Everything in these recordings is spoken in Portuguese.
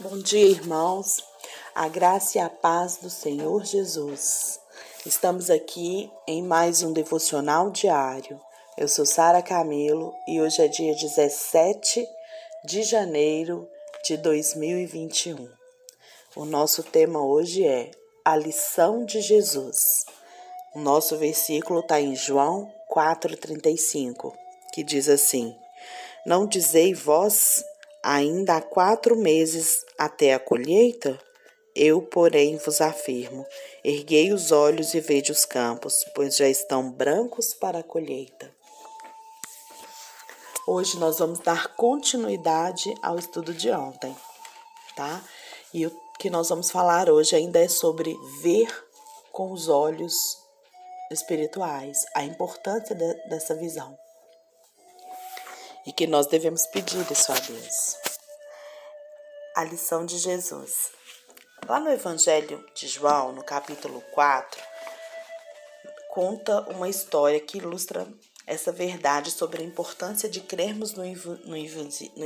Bom dia, irmãos. A graça e a paz do Senhor Jesus. Estamos aqui em mais um devocional diário. Eu sou Sara Camelo e hoje é dia 17 de janeiro de 2021. O nosso tema hoje é a lição de Jesus. O nosso versículo está em João 4,35, que diz assim: Não dizei vós Ainda há quatro meses até a colheita? Eu, porém, vos afirmo: erguei os olhos e vejo os campos, pois já estão brancos para a colheita. Hoje nós vamos dar continuidade ao estudo de ontem, tá? E o que nós vamos falar hoje ainda é sobre ver com os olhos espirituais, a importância de, dessa visão e que nós devemos pedir isso a Deus. A lição de Jesus. Lá no Evangelho de João, no capítulo 4, conta uma história que ilustra essa verdade sobre a importância de crermos no, no,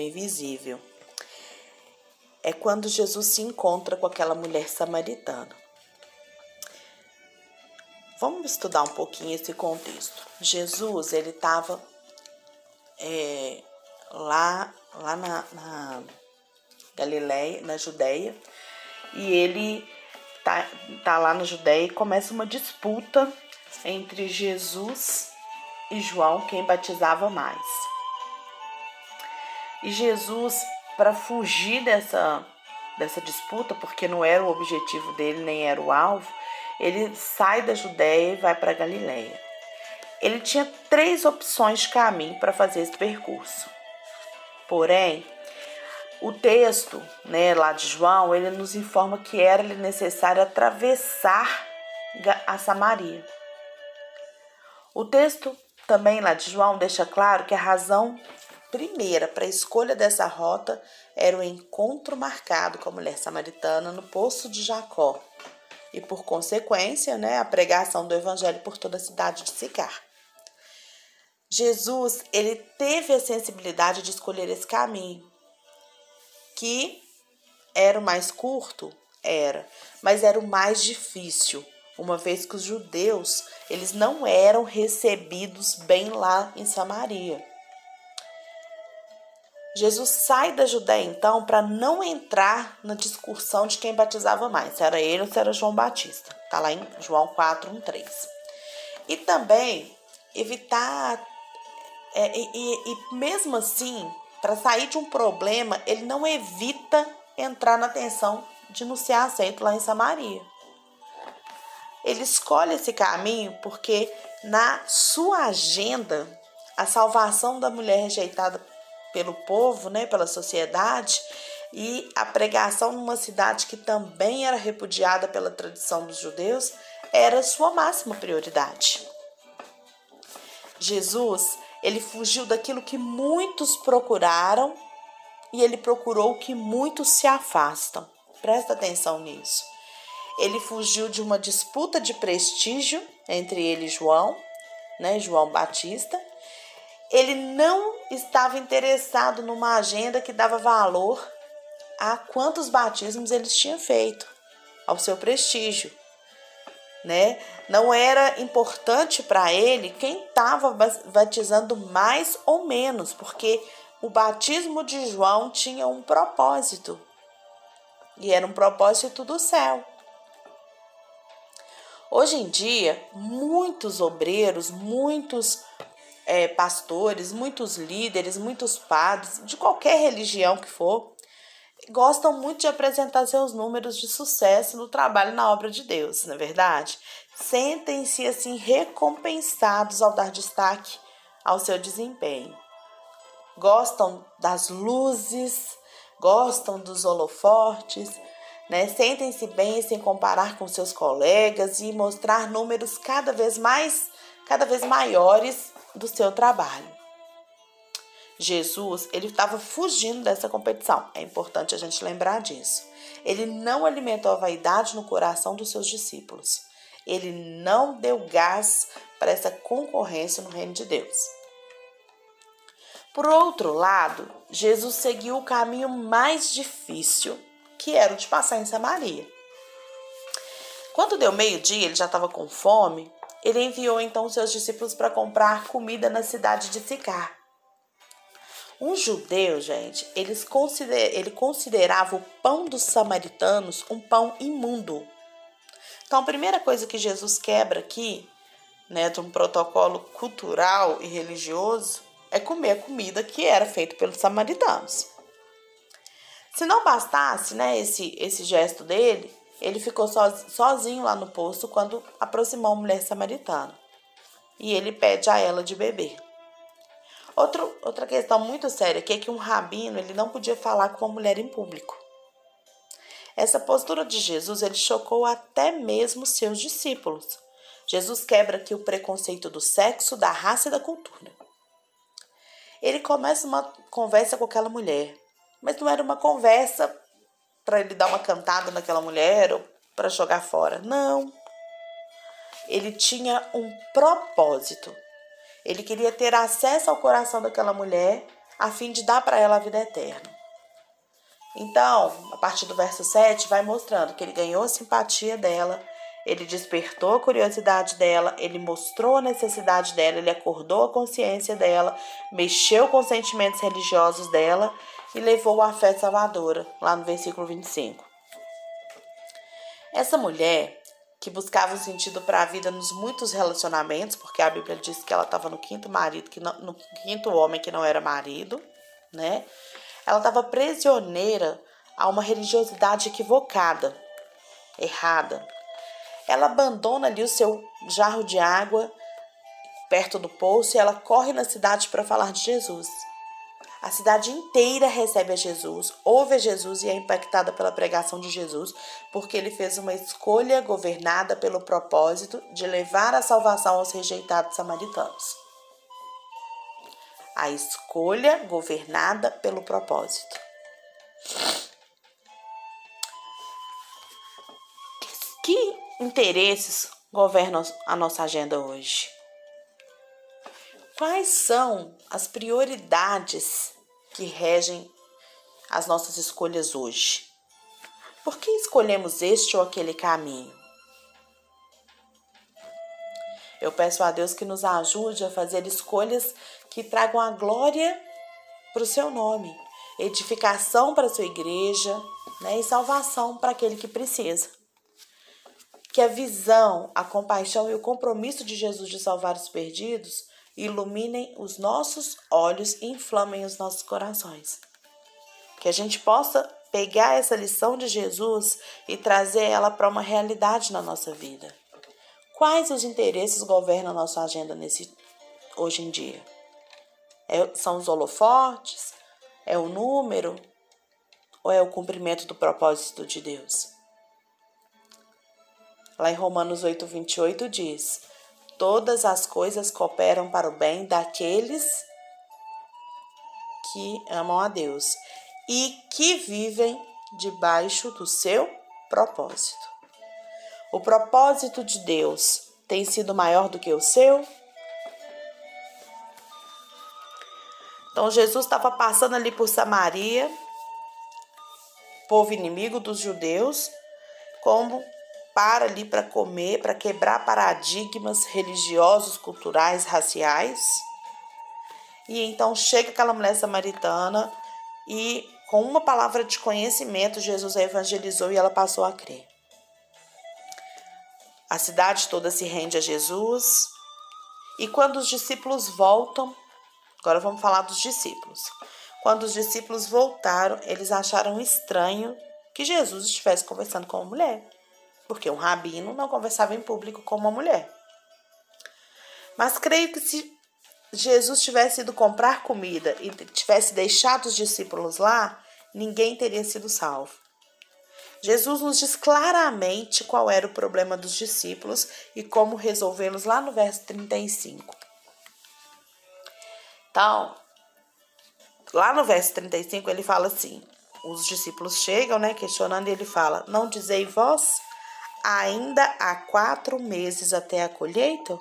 invisível. É quando Jesus se encontra com aquela mulher samaritana. Vamos estudar um pouquinho esse contexto. Jesus, ele estava é, lá, lá na, na Galileia, na Judéia, e ele tá, tá lá na Judéia e começa uma disputa entre Jesus e João, quem batizava mais. E Jesus, para fugir dessa, dessa disputa, porque não era o objetivo dele, nem era o alvo, ele sai da Judéia e vai para Galiléia ele tinha três opções de caminho para fazer esse percurso. Porém, o texto, né, lá de João, ele nos informa que era necessário atravessar a Samaria. O texto também lá de João deixa claro que a razão primeira para a escolha dessa rota era o encontro marcado com a mulher samaritana no poço de Jacó e, por consequência, né, a pregação do evangelho por toda a cidade de Sicar. Jesus, ele teve a sensibilidade de escolher esse caminho, que era o mais curto, era, mas era o mais difícil, uma vez que os judeus, eles não eram recebidos bem lá em Samaria. Jesus sai da Judéia então para não entrar na discussão de quem batizava mais, se era ele ou se era João Batista. Tá lá em João 4, 1, 3. E também evitar é, e, e, e mesmo assim, para sair de um problema, ele não evita entrar na tensão de não ser aceito lá em Samaria. Ele escolhe esse caminho porque na sua agenda a salvação da mulher rejeitada pelo povo, né, pela sociedade, e a pregação numa cidade que também era repudiada pela tradição dos judeus era sua máxima prioridade. Jesus ele fugiu daquilo que muitos procuraram e ele procurou o que muitos se afastam. Presta atenção nisso. Ele fugiu de uma disputa de prestígio entre ele e João, né, João Batista. Ele não estava interessado numa agenda que dava valor a quantos batismos eles tinham feito, ao seu prestígio né? Não era importante para ele quem estava batizando mais ou menos, porque o batismo de João tinha um propósito. E era um propósito do céu. Hoje em dia, muitos obreiros, muitos é, pastores, muitos líderes, muitos padres, de qualquer religião que for, gostam muito de apresentar seus números de sucesso no trabalho na obra de Deus, não é verdade? Sentem-se assim recompensados ao dar destaque ao seu desempenho. Gostam das luzes, gostam dos holofortes, né? Sentem-se bem sem comparar com seus colegas e mostrar números cada vez mais, cada vez maiores do seu trabalho. Jesus, ele estava fugindo dessa competição. É importante a gente lembrar disso. Ele não alimentou a vaidade no coração dos seus discípulos. Ele não deu gás para essa concorrência no reino de Deus. Por outro lado, Jesus seguiu o caminho mais difícil que era o de passar em Samaria. Quando deu meio-dia, ele já estava com fome, ele enviou então seus discípulos para comprar comida na cidade de Sicar. Um judeu, gente, eles consider, ele considerava o pão dos samaritanos um pão imundo. Então, a primeira coisa que Jesus quebra aqui, né, de um protocolo cultural e religioso, é comer a comida que era feita pelos samaritanos. Se não bastasse, né, esse, esse gesto dele, ele ficou sozinho lá no poço quando aproximou a mulher samaritana. E ele pede a ela de beber. Outro, outra questão muito séria que é que um rabino ele não podia falar com uma mulher em público. Essa postura de Jesus ele chocou até mesmo seus discípulos. Jesus quebra aqui o preconceito do sexo, da raça e da cultura. Ele começa uma conversa com aquela mulher, mas não era uma conversa para ele dar uma cantada naquela mulher ou para jogar fora. Não. Ele tinha um propósito. Ele queria ter acesso ao coração daquela mulher a fim de dar para ela a vida eterna. Então, a partir do verso 7, vai mostrando que ele ganhou a simpatia dela, ele despertou a curiosidade dela, ele mostrou a necessidade dela, ele acordou a consciência dela, mexeu com os sentimentos religiosos dela e levou a fé salvadora, lá no versículo 25. Essa mulher que buscava um sentido para a vida nos muitos relacionamentos, porque a Bíblia diz que ela estava no quinto marido, que não, no quinto homem que não era marido, né? Ela estava prisioneira a uma religiosidade equivocada, errada. Ela abandona ali o seu jarro de água perto do poço e ela corre na cidade para falar de Jesus. A cidade inteira recebe a Jesus, ouve a Jesus e é impactada pela pregação de Jesus, porque ele fez uma escolha governada pelo propósito de levar a salvação aos rejeitados samaritanos. A escolha governada pelo propósito. Que interesses governam a nossa agenda hoje? Quais são as prioridades que regem as nossas escolhas hoje? Por que escolhemos este ou aquele caminho? Eu peço a Deus que nos ajude a fazer escolhas que tragam a glória para o seu nome, edificação para a sua igreja né, e salvação para aquele que precisa. Que a visão, a compaixão e o compromisso de Jesus de salvar os perdidos iluminem os nossos olhos e inflamem os nossos corações. Que a gente possa pegar essa lição de Jesus e trazer ela para uma realidade na nossa vida. Quais os interesses governam a nossa agenda nesse hoje em dia? É, são os holofortes? É o número? Ou é o cumprimento do propósito de Deus? Lá em Romanos 8, 28 diz: todas as coisas cooperam para o bem daqueles que amam a Deus e que vivem debaixo do seu propósito. O propósito de Deus tem sido maior do que o seu? Então Jesus estava passando ali por Samaria, povo inimigo dos judeus, como para ali para comer, para quebrar paradigmas religiosos, culturais, raciais. E então chega aquela mulher samaritana e com uma palavra de conhecimento Jesus a evangelizou e ela passou a crer. A cidade toda se rende a Jesus. E quando os discípulos voltam, agora vamos falar dos discípulos. Quando os discípulos voltaram, eles acharam estranho que Jesus estivesse conversando com uma mulher porque um rabino não conversava em público com uma mulher. Mas creio que se Jesus tivesse ido comprar comida e tivesse deixado os discípulos lá, ninguém teria sido salvo. Jesus nos diz claramente qual era o problema dos discípulos e como resolvê-los lá no verso 35. Então, lá no verso 35 ele fala assim: os discípulos chegam, né, questionando, e ele fala: Não dizei vós ainda há quatro meses até a colheita?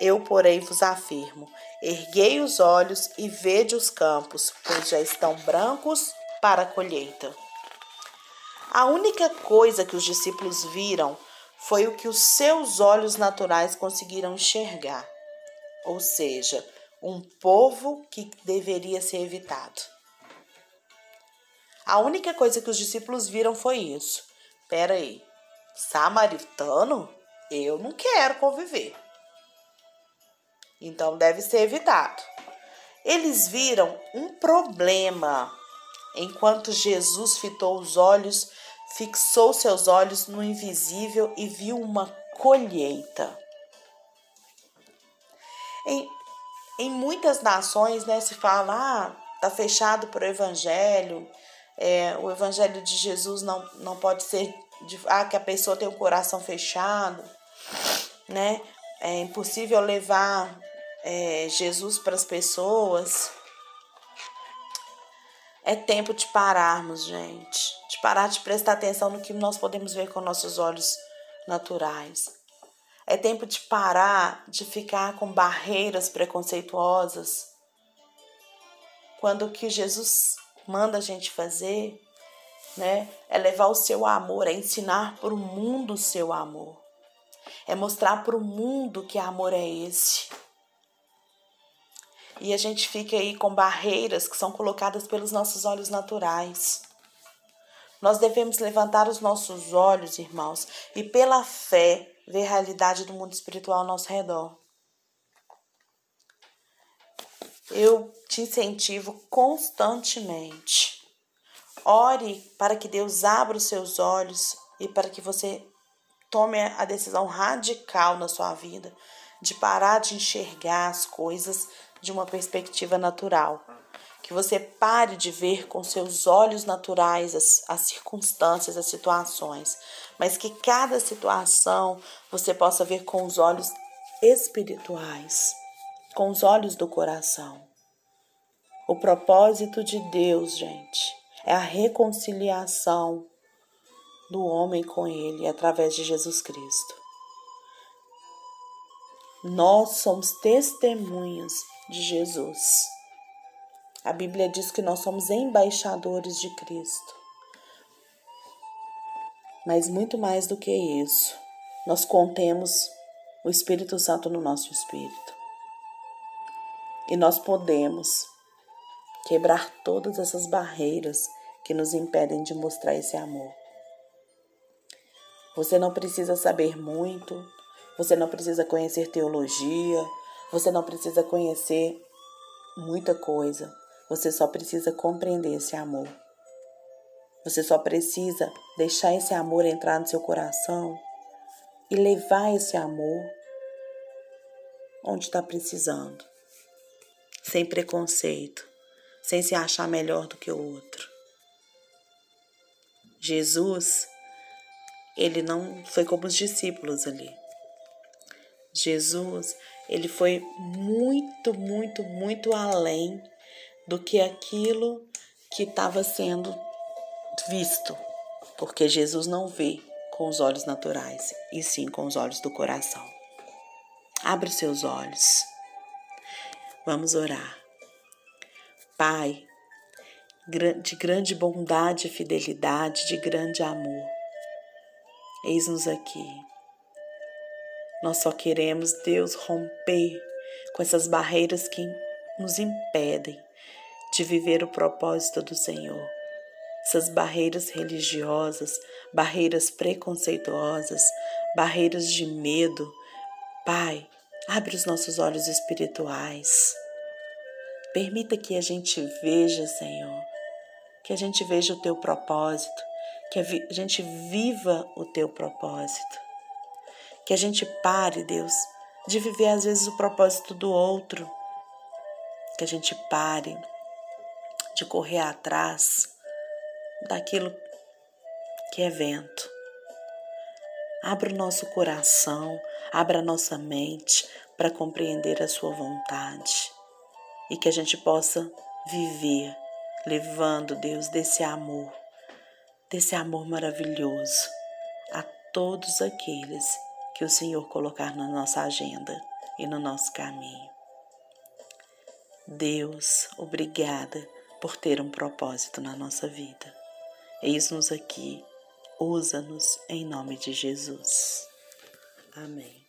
Eu, porém, vos afirmo: erguei os olhos e vede os campos, pois já estão brancos para a colheita. A única coisa que os discípulos viram foi o que os seus olhos naturais conseguiram enxergar, ou seja, um povo que deveria ser evitado. A única coisa que os discípulos viram foi isso. Pera aí, samaritano? Eu não quero conviver. Então deve ser evitado. Eles viram um problema, enquanto Jesus fitou os olhos, fixou seus olhos no invisível e viu uma colheita. Em, em muitas nações, né, se fala, ah, tá fechado para o evangelho, é, o evangelho de Jesus não, não pode ser de, ah, que a pessoa tem o coração fechado, né? É impossível levar é, Jesus para as pessoas. É tempo de pararmos, gente. De parar de prestar atenção no que nós podemos ver com nossos olhos naturais. É tempo de parar de ficar com barreiras preconceituosas. Quando o que Jesus manda a gente fazer, né? É levar o seu amor, é ensinar para o mundo o seu amor. É mostrar para o mundo que amor é esse. E a gente fica aí com barreiras que são colocadas pelos nossos olhos naturais. Nós devemos levantar os nossos olhos, irmãos, e pela fé ver a realidade do mundo espiritual ao nosso redor. eu te incentivo constantemente. Ore para que Deus abra os seus olhos e para que você tome a decisão radical na sua vida de parar de enxergar as coisas de uma perspectiva natural. Que você pare de ver com seus olhos naturais as, as circunstâncias, as situações, mas que cada situação você possa ver com os olhos espirituais com os olhos do coração. O propósito de Deus, gente, é a reconciliação do homem com Ele através de Jesus Cristo. Nós somos testemunhas de Jesus. A Bíblia diz que nós somos embaixadores de Cristo. Mas muito mais do que isso, nós contemos o Espírito Santo no nosso espírito. E nós podemos quebrar todas essas barreiras que nos impedem de mostrar esse amor. Você não precisa saber muito, você não precisa conhecer teologia, você não precisa conhecer muita coisa. Você só precisa compreender esse amor. Você só precisa deixar esse amor entrar no seu coração e levar esse amor onde está precisando sem preconceito, sem se achar melhor do que o outro. Jesus, ele não foi como os discípulos ali. Jesus, ele foi muito, muito, muito além do que aquilo que estava sendo visto, porque Jesus não vê com os olhos naturais, e sim com os olhos do coração. Abre os seus olhos. Vamos orar. Pai, de grande bondade e fidelidade, de grande amor, eis-nos aqui. Nós só queremos, Deus, romper com essas barreiras que nos impedem de viver o propósito do Senhor. Essas barreiras religiosas, barreiras preconceituosas, barreiras de medo. Pai, Abre os nossos olhos espirituais. Permita que a gente veja, Senhor, que a gente veja o teu propósito, que a gente viva o teu propósito. Que a gente pare, Deus, de viver às vezes o propósito do outro. Que a gente pare de correr atrás daquilo que é vento. Abra o nosso coração, abra a nossa mente para compreender a Sua vontade e que a gente possa viver levando, Deus, desse amor, desse amor maravilhoso a todos aqueles que o Senhor colocar na nossa agenda e no nosso caminho. Deus, obrigada por ter um propósito na nossa vida. Eis-nos aqui Usa-nos em nome de Jesus. Amém.